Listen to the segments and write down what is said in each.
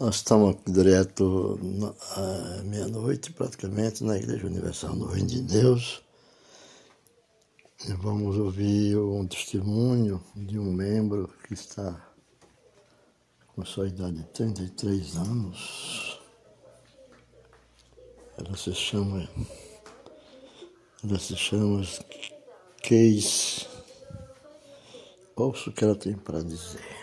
Nós estamos direto à meia-noite, praticamente, na Igreja Universal do Reino de Deus. E vamos ouvir um testemunho de um membro que está com sua idade de 33 anos. Ela se chama. Ela se chama Case. Ouça o que ela tem para dizer.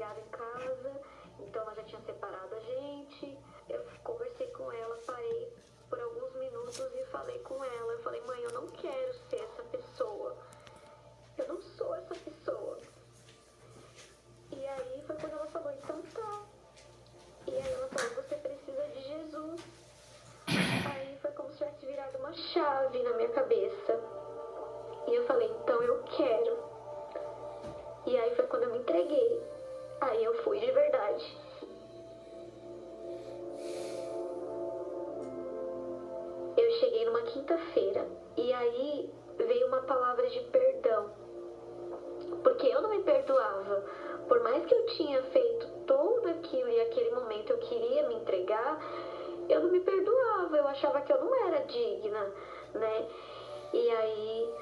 chegado em casa, então ela já tinha separado a gente. Eu conversei com ela, parei por alguns minutos e falei com ela. Eu falei, mãe, eu não quero ser essa pessoa. Eu não sou essa pessoa. E aí foi quando ela falou, então tá. E aí ela falou, você precisa de Jesus. Aí foi como se tivesse virado uma chave na minha cabeça. E eu falei, então eu quero. E aí foi quando eu me entreguei. Aí eu fui de verdade. Eu cheguei numa quinta-feira e aí veio uma palavra de perdão. Porque eu não me perdoava. Por mais que eu tinha feito tudo aquilo e aquele momento eu queria me entregar, eu não me perdoava. Eu achava que eu não era digna, E aí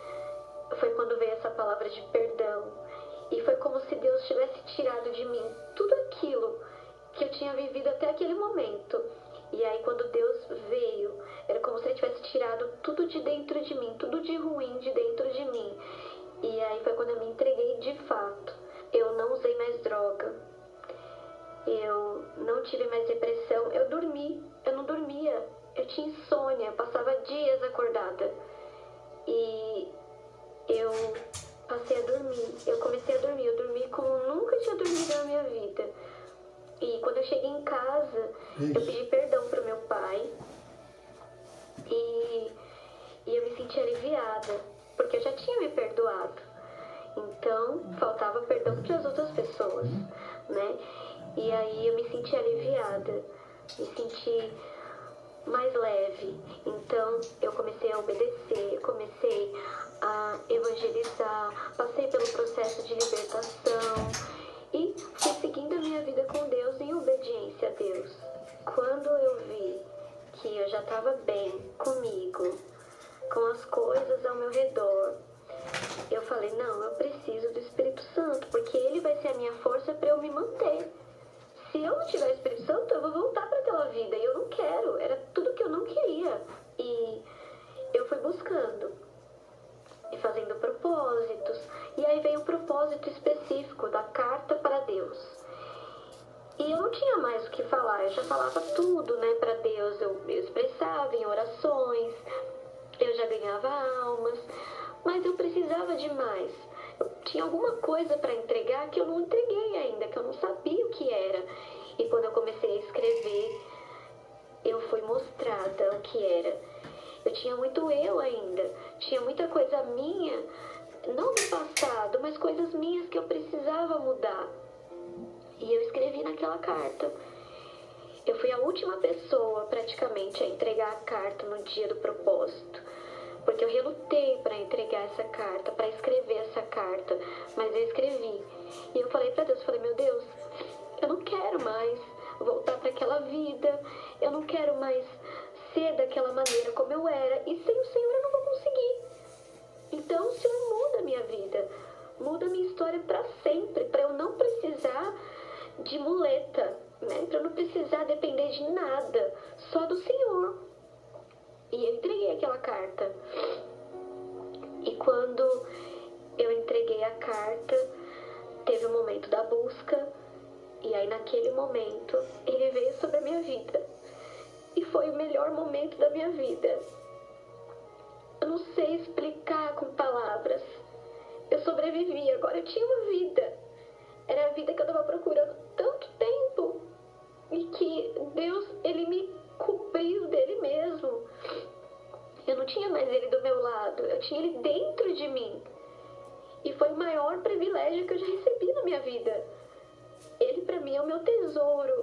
foi quando veio essa palavra de perdão. E foi como se Deus tivesse tirado de mim tudo aquilo que eu tinha vivido até aquele momento. E aí, quando Deus veio, era como se Ele tivesse tirado tudo de dentro de mim, tudo de ruim de dentro de mim. E aí foi quando eu me entreguei de fato. Eu não usei mais droga. Eu não tive mais depressão. Eu dormi. Eu não dormia. Eu tinha insônia. Passava dias acordada. E eu passei a dormir. Eu comecei a dormir. Eu dormi como nunca tinha dormido na minha vida. E quando eu cheguei em casa, Isso. eu pedi perdão pro meu pai. E, e eu me senti aliviada, porque eu já tinha me perdoado. Então, faltava perdão para as outras pessoas, né? E aí eu me senti aliviada, me senti obedecer, comecei a evangelizar, passei pelo processo de libertação e fui seguindo a minha vida com Deus em obediência a Deus. Quando eu vi que eu já estava bem comigo, com as coisas ao meu redor, eu falei: não, eu preciso do Espírito Santo, porque ele vai ser a minha força para eu me manter. Se eu não tiver Espírito Santo, eu vou voltar para aquela vida e eu não quero. Era tudo que eu não queria. E eu fui buscando e fazendo propósitos. E aí veio o propósito específico da carta para Deus. E eu não tinha mais o que falar, eu já falava tudo, né, para Deus. Eu, eu expressava em orações, eu já ganhava almas, mas eu precisava de mais. Eu tinha alguma coisa para entregar que eu não entreguei ainda, que eu não sabia o que era. E quando eu comecei a escrever, eu fui mostrada o que era. Eu tinha muito eu ainda, tinha muita coisa minha, não do passado, mas coisas minhas que eu precisava mudar. E eu escrevi naquela carta. Eu fui a última pessoa praticamente a entregar a carta no dia do propósito. Porque eu relutei para entregar essa carta, para escrever essa carta, mas eu escrevi. E eu falei para Deus, falei: "Meu Deus, eu não quero mais voltar para aquela vida. Eu não quero mais ser daquela maneira como eu era. E sem o Senhor eu não vou conseguir. Então o Senhor muda a minha vida, muda a minha história para sempre, para eu não precisar de muleta, né? Para eu não precisar depender de nada, só do Senhor. E eu entreguei aquela carta. E quando eu entreguei a carta, teve o um momento da busca, e aí naquele momento ele veio sobre a minha vida e foi o melhor momento da minha vida. Eu não sei explicar com palavras. Eu sobrevivi, agora eu tinha uma vida. Era a vida que eu estava procurando tanto tempo. E que Deus, Ele me tinha mais Ele do meu lado, eu tinha Ele dentro de mim. E foi o maior privilégio que eu já recebi na minha vida. Ele para mim é o meu tesouro,